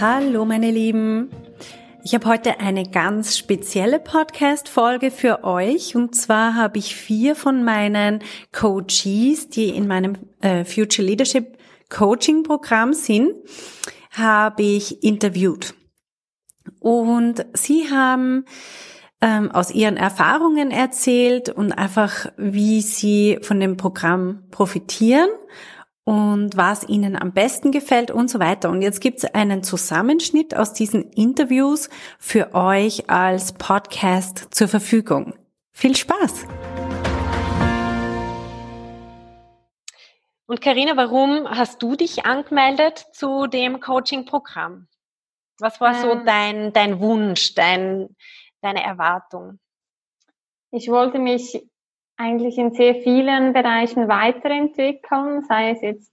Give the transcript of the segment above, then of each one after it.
Hallo meine Lieben. Ich habe heute eine ganz spezielle Podcast-Folge für euch. Und zwar habe ich vier von meinen Coaches, die in meinem äh, Future Leadership Coaching Programm sind, habe ich interviewt. Und sie haben ähm, aus ihren Erfahrungen erzählt und einfach, wie sie von dem Programm profitieren und was ihnen am besten gefällt und so weiter. Und jetzt gibt es einen Zusammenschnitt aus diesen Interviews für euch als Podcast zur Verfügung. Viel Spaß! Und Karina, warum hast du dich angemeldet zu dem Coaching-Programm? Was war ähm, so dein, dein Wunsch, dein, deine Erwartung? Ich wollte mich eigentlich in sehr vielen Bereichen weiterentwickeln, sei es jetzt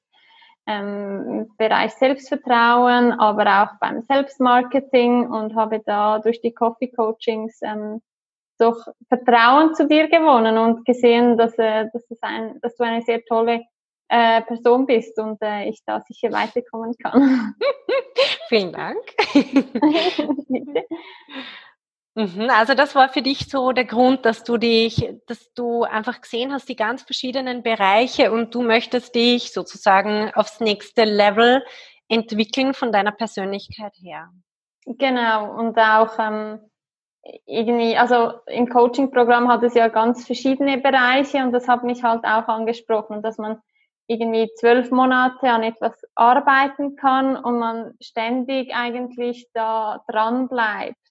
ähm, im Bereich Selbstvertrauen, aber auch beim Selbstmarketing und habe da durch die Coffee Coachings ähm, doch Vertrauen zu dir gewonnen und gesehen, dass, äh, dass, es ein, dass du eine sehr tolle äh, Person bist und äh, ich da sicher weiterkommen kann. Vielen Dank. Mhm, also das war für dich so der Grund, dass du dich, dass du einfach gesehen hast, die ganz verschiedenen Bereiche und du möchtest dich sozusagen aufs nächste Level entwickeln von deiner Persönlichkeit her. Genau, und auch ähm, irgendwie, also im Coaching-Programm hat es ja ganz verschiedene Bereiche und das hat mich halt auch angesprochen, dass man irgendwie zwölf Monate an etwas arbeiten kann und man ständig eigentlich da dran bleibt.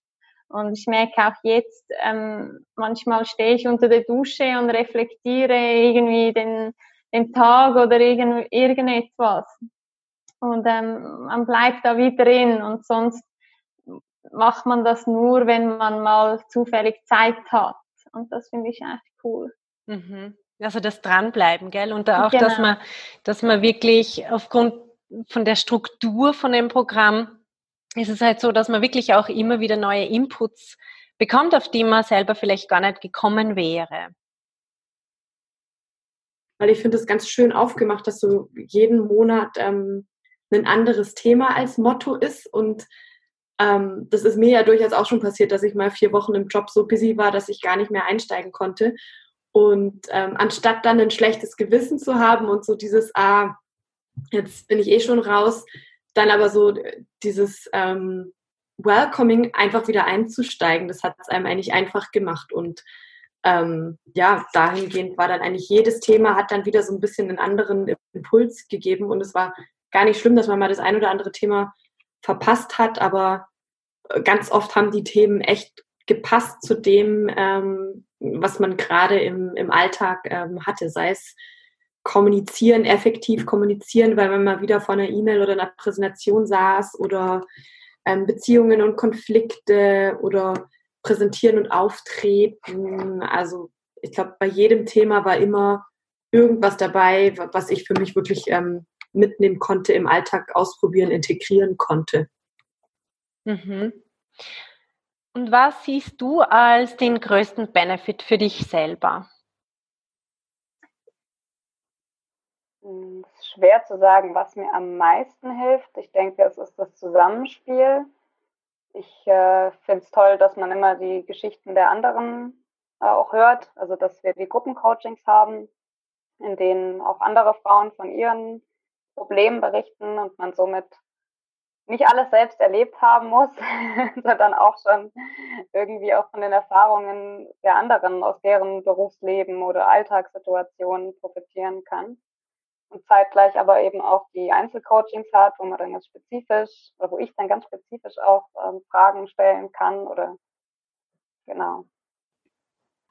Und ich merke auch jetzt, ähm, manchmal stehe ich unter der Dusche und reflektiere irgendwie den, den Tag oder irgend, irgendetwas. Und ähm, man bleibt da wie drin und sonst macht man das nur, wenn man mal zufällig Zeit hat. Und das finde ich echt cool. Mhm. Also das Dranbleiben, gell? Und auch, genau. dass man, dass man wirklich aufgrund von der Struktur von dem Programm ist es halt so, dass man wirklich auch immer wieder neue Inputs bekommt, auf die man selber vielleicht gar nicht gekommen wäre. Weil ich finde es ganz schön aufgemacht, dass so jeden Monat ähm, ein anderes Thema als Motto ist. Und ähm, das ist mir ja durchaus auch schon passiert, dass ich mal vier Wochen im Job so busy war, dass ich gar nicht mehr einsteigen konnte. Und ähm, anstatt dann ein schlechtes Gewissen zu haben und so dieses, ah, jetzt bin ich eh schon raus, dann aber so dieses ähm, Welcoming einfach wieder einzusteigen, das hat es einem eigentlich einfach gemacht. Und ähm, ja, dahingehend war dann eigentlich jedes Thema hat dann wieder so ein bisschen einen anderen Impuls gegeben. Und es war gar nicht schlimm, dass man mal das ein oder andere Thema verpasst hat, aber ganz oft haben die Themen echt gepasst zu dem, ähm, was man gerade im, im Alltag ähm, hatte, sei es kommunizieren, effektiv kommunizieren, weil man mal wieder vor einer E-Mail oder einer Präsentation saß oder ähm, Beziehungen und Konflikte oder präsentieren und auftreten. Also ich glaube, bei jedem Thema war immer irgendwas dabei, was ich für mich wirklich ähm, mitnehmen konnte, im Alltag ausprobieren, integrieren konnte. Mhm. Und was siehst du als den größten Benefit für dich selber? Es ist schwer zu sagen, was mir am meisten hilft. Ich denke, es ist das Zusammenspiel. Ich äh, finde es toll, dass man immer die Geschichten der anderen äh, auch hört. Also, dass wir die Gruppencoachings haben, in denen auch andere Frauen von ihren Problemen berichten und man somit nicht alles selbst erlebt haben muss, sondern auch schon irgendwie auch von den Erfahrungen der anderen aus deren Berufsleben oder Alltagssituationen profitieren kann und zeitgleich aber eben auch die Einzelcoachings hat, wo man dann ganz spezifisch oder wo ich dann ganz spezifisch auch ähm, Fragen stellen kann oder genau.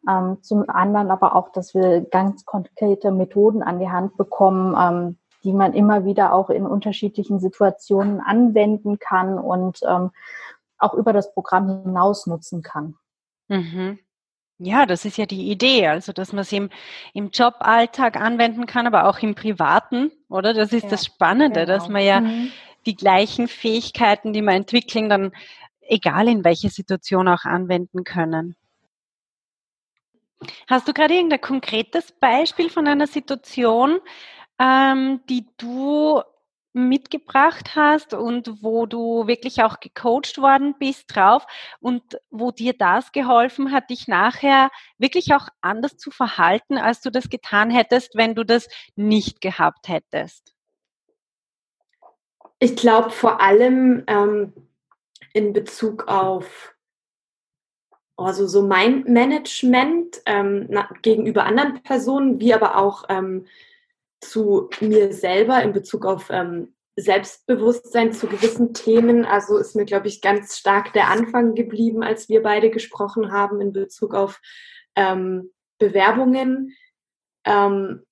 Ähm, zum anderen aber auch, dass wir ganz konkrete Methoden an die Hand bekommen, ähm, die man immer wieder auch in unterschiedlichen Situationen anwenden kann und ähm, auch über das Programm hinaus nutzen kann. Mhm. Ja, das ist ja die Idee, also dass man es im, im Joballtag anwenden kann, aber auch im Privaten, oder? Das ist ja, das Spannende, genau. dass man ja mhm. die gleichen Fähigkeiten, die man entwickeln, dann egal in welche Situation auch anwenden können. Hast du gerade irgendein konkretes Beispiel von einer Situation, ähm, die du mitgebracht hast und wo du wirklich auch gecoacht worden bist drauf und wo dir das geholfen hat, dich nachher wirklich auch anders zu verhalten, als du das getan hättest, wenn du das nicht gehabt hättest? Ich glaube vor allem ähm, in Bezug auf also so mein Management ähm, na, gegenüber anderen Personen, wie aber auch ähm, zu mir selber in Bezug auf ähm, Selbstbewusstsein zu gewissen Themen. Also ist mir, glaube ich, ganz stark der Anfang geblieben, als wir beide gesprochen haben in Bezug auf ähm, Bewerbungen, ähm,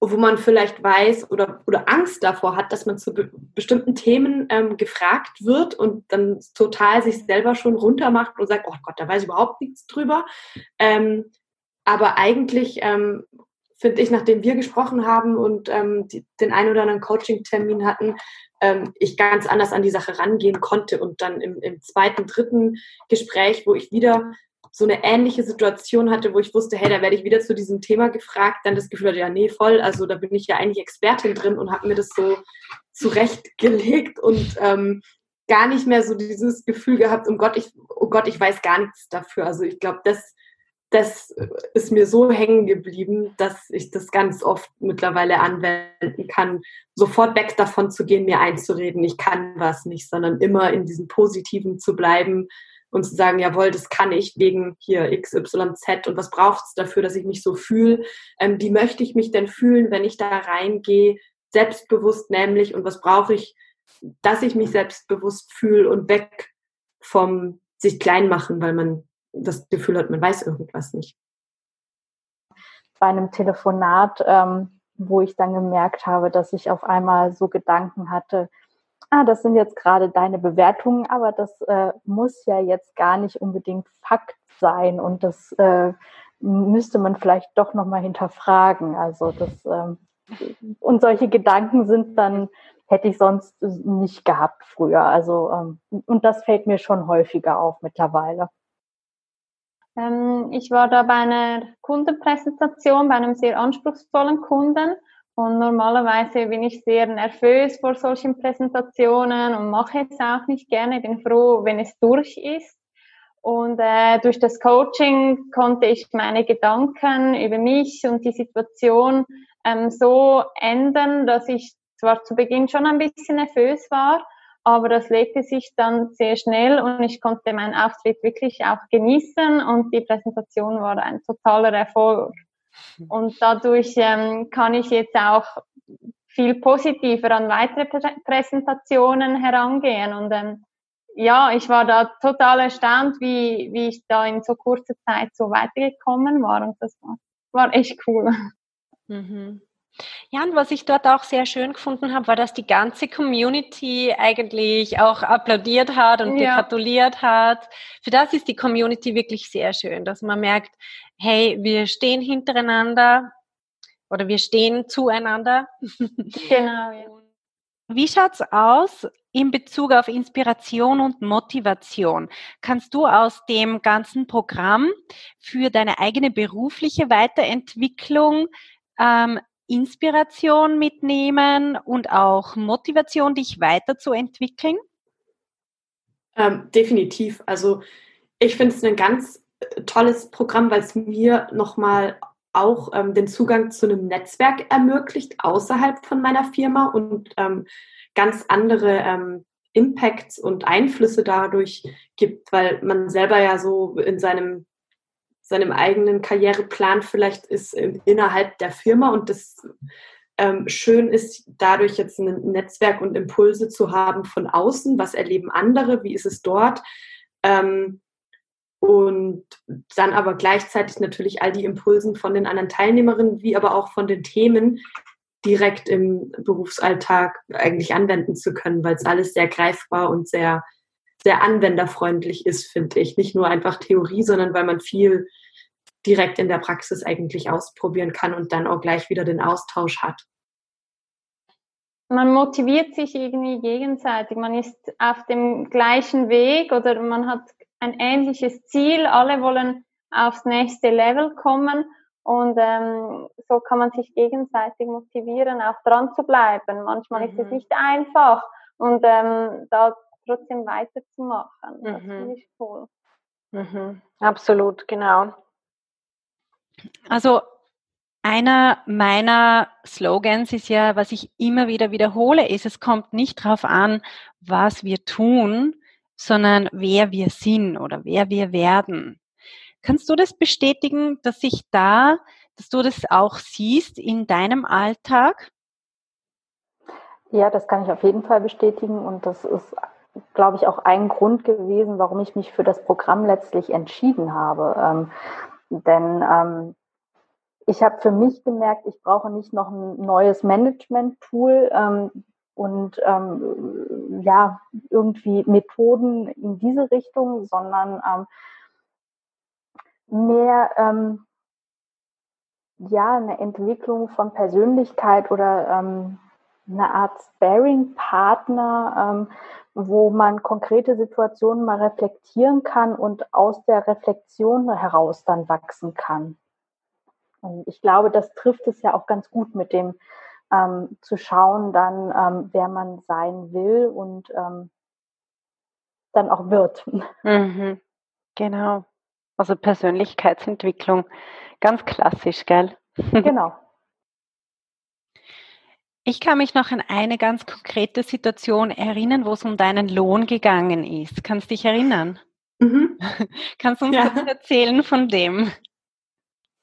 wo man vielleicht weiß oder, oder Angst davor hat, dass man zu be bestimmten Themen ähm, gefragt wird und dann total sich selber schon runtermacht und sagt, oh Gott, da weiß ich überhaupt nichts drüber. Ähm, aber eigentlich ähm, finde ich, nachdem wir gesprochen haben und ähm, die, den einen oder anderen Coaching-Termin hatten, ähm, ich ganz anders an die Sache rangehen konnte. Und dann im, im zweiten, dritten Gespräch, wo ich wieder so eine ähnliche Situation hatte, wo ich wusste, hey, da werde ich wieder zu diesem Thema gefragt, dann das Gefühl hatte, ja, nee, voll, also da bin ich ja eigentlich Expertin drin und habe mir das so zurechtgelegt und ähm, gar nicht mehr so dieses Gefühl gehabt, um Gott, ich, oh Gott, ich weiß gar nichts dafür. Also ich glaube, das das ist mir so hängen geblieben, dass ich das ganz oft mittlerweile anwenden kann, sofort weg davon zu gehen, mir einzureden, ich kann was nicht, sondern immer in diesem Positiven zu bleiben und zu sagen, jawohl, das kann ich wegen hier XYZ und was braucht es dafür, dass ich mich so fühle? Ähm, wie möchte ich mich denn fühlen, wenn ich da reingehe? Selbstbewusst nämlich und was brauche ich, dass ich mich selbstbewusst fühle und weg vom sich klein machen, weil man das Gefühl hat, man weiß irgendwas nicht. Bei einem Telefonat, ähm, wo ich dann gemerkt habe, dass ich auf einmal so Gedanken hatte, ah, das sind jetzt gerade deine Bewertungen, aber das äh, muss ja jetzt gar nicht unbedingt Fakt sein und das äh, müsste man vielleicht doch nochmal hinterfragen. Also das ähm, und solche Gedanken sind dann hätte ich sonst nicht gehabt früher. Also ähm, und das fällt mir schon häufiger auf mittlerweile. Ähm, ich war da bei einer Kundenpräsentation, bei einem sehr anspruchsvollen Kunden. Und normalerweise bin ich sehr nervös vor solchen Präsentationen und mache es auch nicht gerne. Ich bin froh, wenn es durch ist. Und äh, durch das Coaching konnte ich meine Gedanken über mich und die Situation ähm, so ändern, dass ich zwar zu Beginn schon ein bisschen nervös war, aber das legte sich dann sehr schnell und ich konnte meinen Auftritt wirklich auch genießen und die Präsentation war ein totaler Erfolg. Und dadurch ähm, kann ich jetzt auch viel positiver an weitere Prä Präsentationen herangehen und ähm, ja, ich war da total erstaunt, wie, wie ich da in so kurzer Zeit so weitergekommen war und das war, war echt cool. Mhm. Ja, und was ich dort auch sehr schön gefunden habe, war, dass die ganze Community eigentlich auch applaudiert hat und ja. gratuliert hat. Für das ist die Community wirklich sehr schön, dass man merkt, hey, wir stehen hintereinander oder wir stehen zueinander. Genau. Ja. Wie schaut's aus in Bezug auf Inspiration und Motivation? Kannst du aus dem ganzen Programm für deine eigene berufliche Weiterentwicklung ähm, Inspiration mitnehmen und auch Motivation, dich weiterzuentwickeln? Ähm, definitiv. Also ich finde es ein ganz äh, tolles Programm, weil es mir nochmal auch ähm, den Zugang zu einem Netzwerk ermöglicht außerhalb von meiner Firma und ähm, ganz andere ähm, Impacts und Einflüsse dadurch gibt, weil man selber ja so in seinem seinem eigenen Karriereplan vielleicht ist innerhalb der Firma und das ähm, schön ist, dadurch jetzt ein Netzwerk und Impulse zu haben von außen. Was erleben andere? Wie ist es dort? Ähm, und dann aber gleichzeitig natürlich all die Impulsen von den anderen Teilnehmerinnen, wie aber auch von den Themen, direkt im Berufsalltag eigentlich anwenden zu können, weil es alles sehr greifbar und sehr, sehr anwenderfreundlich ist, finde ich. Nicht nur einfach Theorie, sondern weil man viel direkt in der Praxis eigentlich ausprobieren kann und dann auch gleich wieder den Austausch hat. Man motiviert sich irgendwie gegenseitig. Man ist auf dem gleichen Weg oder man hat ein ähnliches Ziel. Alle wollen aufs nächste Level kommen und ähm, so kann man sich gegenseitig motivieren, auch dran zu bleiben. Manchmal mhm. ist es mhm. nicht einfach und ähm, da trotzdem weiterzumachen. Das mhm. finde ich cool. Mhm. Absolut, genau. Also einer meiner Slogans ist ja, was ich immer wieder wiederhole, ist, es kommt nicht darauf an, was wir tun, sondern wer wir sind oder wer wir werden. Kannst du das bestätigen, dass sich da, dass du das auch siehst in deinem Alltag? Ja, das kann ich auf jeden Fall bestätigen und das ist, glaube ich, auch ein Grund gewesen, warum ich mich für das Programm letztlich entschieden habe. Ähm, denn ähm, ich habe für mich gemerkt, ich brauche nicht noch ein neues Management-Tool ähm, und ähm, ja, irgendwie Methoden in diese Richtung, sondern ähm, mehr ähm, ja eine Entwicklung von Persönlichkeit oder ähm, eine Art Sparing-Partner, ähm, wo man konkrete Situationen mal reflektieren kann und aus der Reflexion heraus dann wachsen kann. Und ich glaube, das trifft es ja auch ganz gut mit dem ähm, zu schauen, dann ähm, wer man sein will und ähm, dann auch wird. Mhm. Genau. Also Persönlichkeitsentwicklung, ganz klassisch, gell? Genau. Ich kann mich noch an eine ganz konkrete Situation erinnern, wo es um deinen Lohn gegangen ist. Kannst du dich erinnern? Mhm. Kannst du uns ja. erzählen von dem?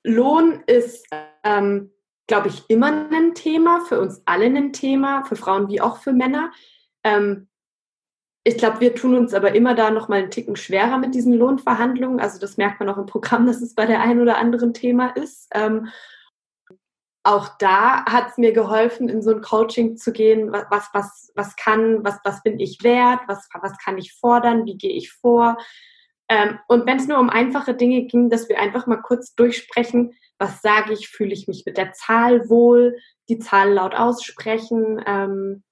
Lohn ist, ähm, glaube ich, immer ein Thema, für uns alle ein Thema, für Frauen wie auch für Männer. Ähm, ich glaube, wir tun uns aber immer da noch mal einen Ticken schwerer mit diesen Lohnverhandlungen. Also das merkt man auch im Programm, dass es bei der einen oder anderen Thema ist. Ähm, auch da hat es mir geholfen, in so ein Coaching zu gehen. Was, was, was kann, was, was bin ich wert? Was, was kann ich fordern? Wie gehe ich vor? Ähm, und wenn es nur um einfache Dinge ging, dass wir einfach mal kurz durchsprechen, was sage ich, fühle ich mich mit der Zahl wohl, die Zahl laut aussprechen, ähm,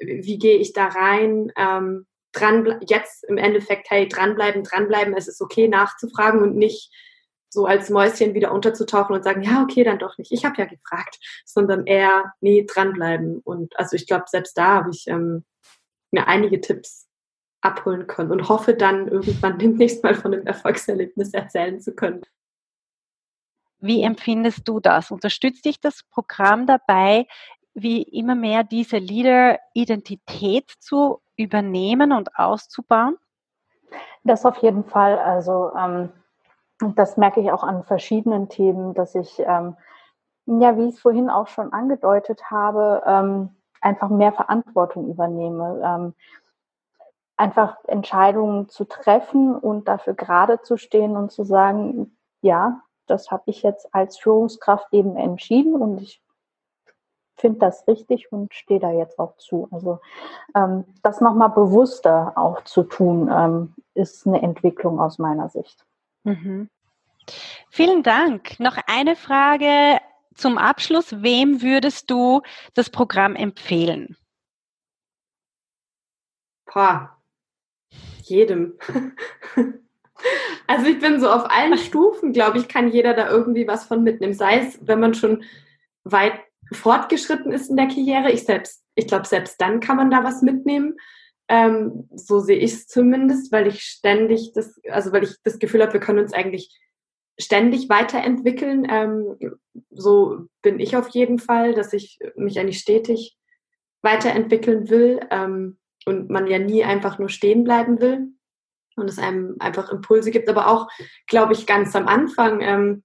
wie gehe ich da rein, ähm, dran, jetzt im Endeffekt, hey, dranbleiben, dranbleiben, es ist okay nachzufragen und nicht so als Mäuschen wieder unterzutauchen und sagen, ja, okay, dann doch nicht, ich habe ja gefragt, sondern eher, nee, dranbleiben. Und also ich glaube, selbst da habe ich ähm, mir einige Tipps abholen können und hoffe dann irgendwann demnächst mal von dem Erfolgserlebnis erzählen zu können. Wie empfindest du das? Unterstützt dich das Programm dabei, wie immer mehr diese Leader-Identität zu übernehmen und auszubauen? Das auf jeden Fall. Also ähm, das merke ich auch an verschiedenen Themen, dass ich, ähm, ja, wie ich es vorhin auch schon angedeutet habe, ähm, einfach mehr Verantwortung übernehme. Ähm, einfach Entscheidungen zu treffen und dafür gerade zu stehen und zu sagen, ja, das habe ich jetzt als Führungskraft eben entschieden und ich finde das richtig und stehe da jetzt auch zu. Also ähm, das nochmal bewusster auch zu tun, ähm, ist eine Entwicklung aus meiner Sicht. Mhm. Vielen Dank. Noch eine Frage zum Abschluss. Wem würdest du das Programm empfehlen? Boah, jedem. Also ich bin so auf allen Stufen, glaube ich, kann jeder da irgendwie was von mitnehmen. Sei es, wenn man schon weit fortgeschritten ist in der Karriere. Ich selbst, ich glaube, selbst dann kann man da was mitnehmen. Ähm, so sehe ich es zumindest, weil ich ständig das, also weil ich das Gefühl habe, wir können uns eigentlich ständig weiterentwickeln. Ähm, so bin ich auf jeden Fall, dass ich mich eigentlich stetig weiterentwickeln will ähm, und man ja nie einfach nur stehen bleiben will und es einem einfach Impulse gibt, aber auch, glaube ich, ganz am Anfang ähm,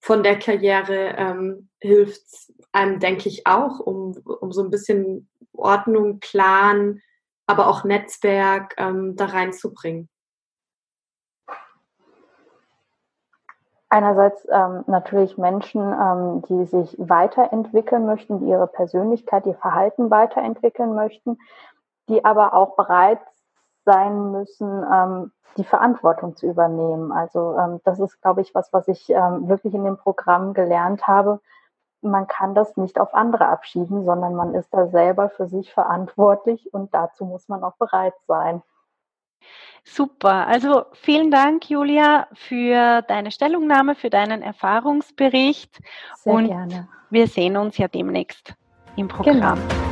von der Karriere ähm, hilft einem, denke ich, auch, um, um so ein bisschen Ordnung, Plan, aber auch Netzwerk ähm, da reinzubringen. Einerseits ähm, natürlich Menschen, ähm, die sich weiterentwickeln möchten, die ihre Persönlichkeit, ihr Verhalten weiterentwickeln möchten, die aber auch bereit sein müssen, ähm, die Verantwortung zu übernehmen. Also ähm, das ist, glaube ich, was, was ich ähm, wirklich in dem Programm gelernt habe. Man kann das nicht auf andere abschieben, sondern man ist da selber für sich verantwortlich und dazu muss man auch bereit sein. Super. Also vielen Dank, Julia, für deine Stellungnahme, für deinen Erfahrungsbericht. Sehr und gerne. Wir sehen uns ja demnächst im Programm. Genau.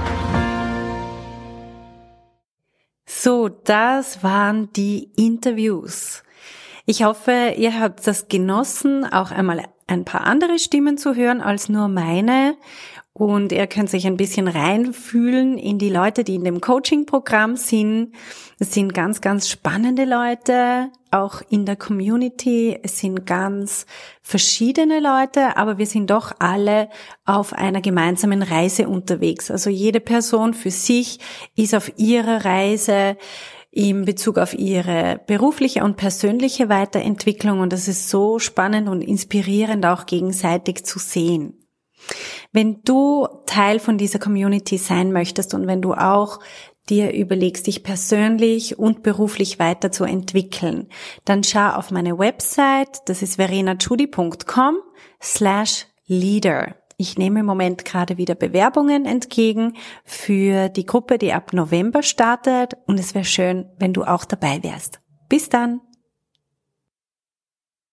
So, das waren die Interviews. Ich hoffe, ihr habt das genossen, auch einmal ein paar andere Stimmen zu hören als nur meine und ihr könnt sich ein bisschen reinfühlen in die Leute, die in dem Coaching-Programm sind. Es sind ganz, ganz spannende Leute, auch in der Community. Es sind ganz verschiedene Leute, aber wir sind doch alle auf einer gemeinsamen Reise unterwegs. Also jede Person für sich ist auf ihrer Reise in Bezug auf ihre berufliche und persönliche Weiterentwicklung und das ist so spannend und inspirierend auch gegenseitig zu sehen. Wenn du Teil von dieser Community sein möchtest und wenn du auch dir überlegst, dich persönlich und beruflich weiterzuentwickeln, dann schau auf meine Website, das ist verenachudi.com slash leader. Ich nehme im Moment gerade wieder Bewerbungen entgegen für die Gruppe, die ab November startet und es wäre schön, wenn du auch dabei wärst. Bis dann!